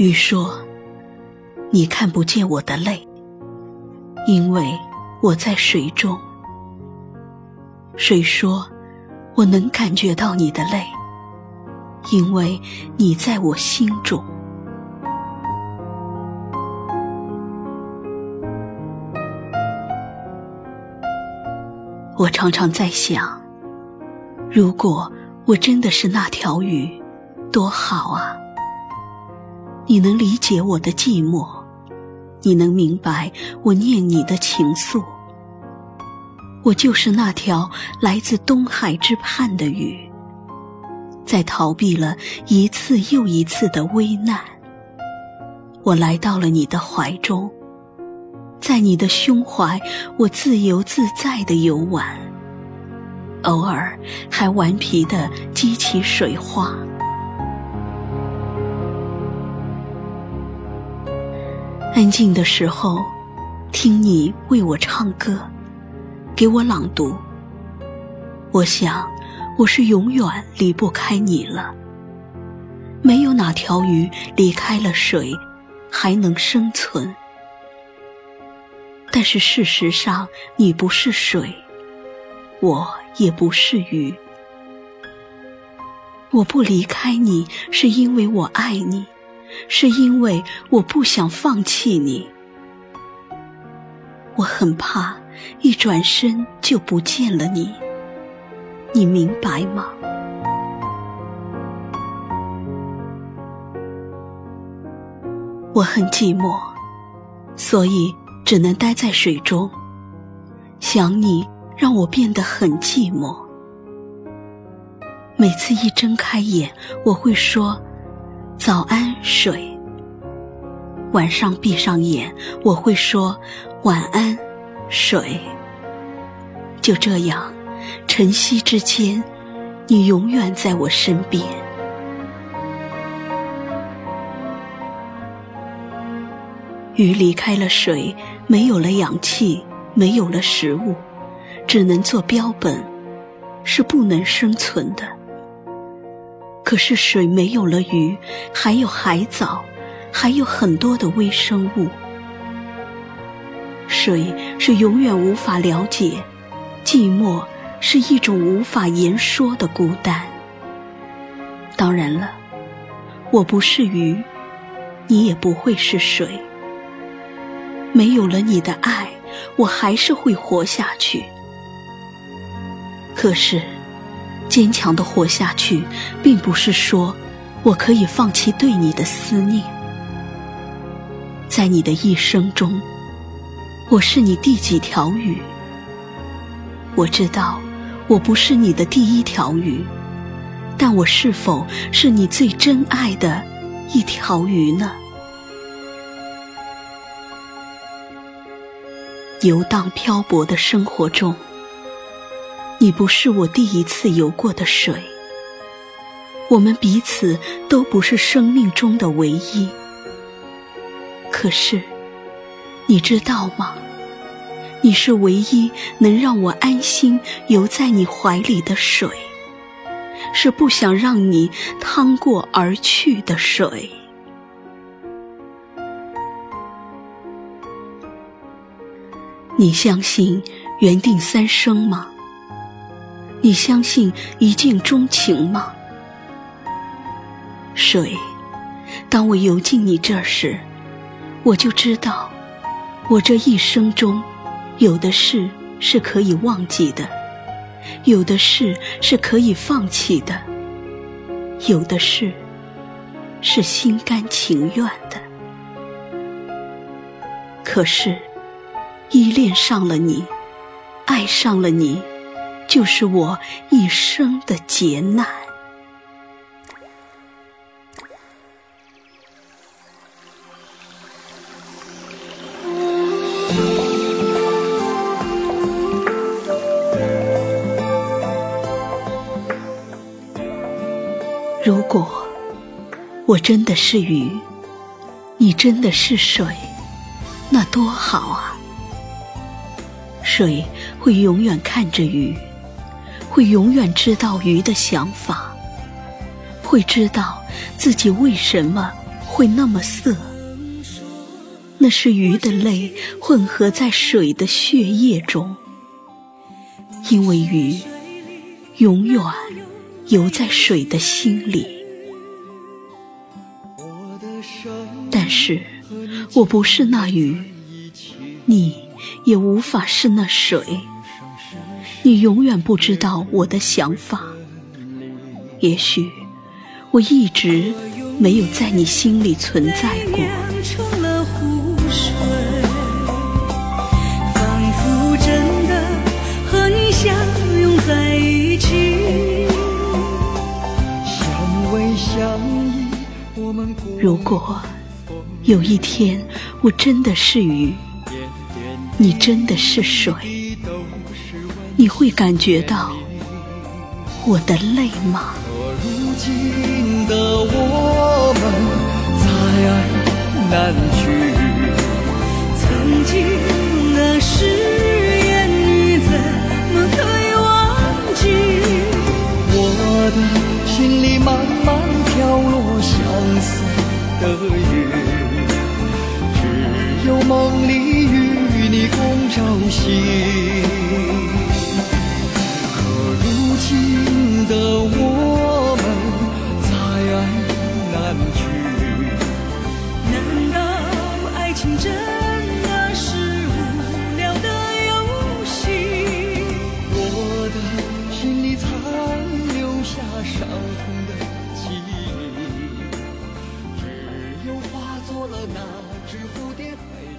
鱼说：“你看不见我的泪，因为我在水中。”水说：“我能感觉到你的泪，因为你在我心中。”我常常在想，如果我真的是那条鱼，多好啊！你能理解我的寂寞，你能明白我念你的情愫。我就是那条来自东海之畔的鱼，在逃避了一次又一次的危难，我来到了你的怀中。在你的胸怀，我自由自在的游玩，偶尔还顽皮的激起水花。安静的时候，听你为我唱歌，给我朗读。我想，我是永远离不开你了。没有哪条鱼离开了水，还能生存。但是事实上，你不是水，我也不是鱼。我不离开你，是因为我爱你，是因为我不想放弃你。我很怕一转身就不见了你，你明白吗？我很寂寞，所以。只能待在水中，想你让我变得很寂寞。每次一睁开眼，我会说“早安，水”。晚上闭上眼，我会说“晚安，水”。就这样，晨曦之间，你永远在我身边。鱼离开了水。没有了氧气，没有了食物，只能做标本，是不能生存的。可是水没有了鱼，还有海藻，还有很多的微生物。水是永远无法了解，寂寞是一种无法言说的孤单。当然了，我不是鱼，你也不会是水。没有了你的爱，我还是会活下去。可是，坚强的活下去，并不是说我可以放弃对你的思念。在你的一生中，我是你第几条鱼？我知道我不是你的第一条鱼，但我是否是你最珍爱的一条鱼呢？游荡漂泊的生活中，你不是我第一次游过的水。我们彼此都不是生命中的唯一。可是，你知道吗？你是唯一能让我安心游在你怀里的水，是不想让你趟过而去的水。你相信缘定三生吗？你相信一见钟情吗？水，当我游进你这时，我就知道，我这一生中，有的事是可以忘记的，有的事是可以放弃的，有的事是心甘情愿的。可是。依恋上了你，爱上了你，就是我一生的劫难。如果我真的是鱼，你真的是水，那多好啊！水会永远看着鱼，会永远知道鱼的想法，会知道自己为什么会那么涩？那是鱼的泪混合在水的血液中，因为鱼永远游在水的心里。但是我不是那鱼，你也无法是那水，你永远不知道我的想法。也许我一直没有在你心里存在过。如果有一天我真的是鱼，你真的是水，你会感觉到我的泪吗？如今的我们再爱难聚，曾经的誓言你怎么可以忘记？我的心里慢慢飘落相思的雨，只有梦里与你共朝夕。那只蝴蝶飞。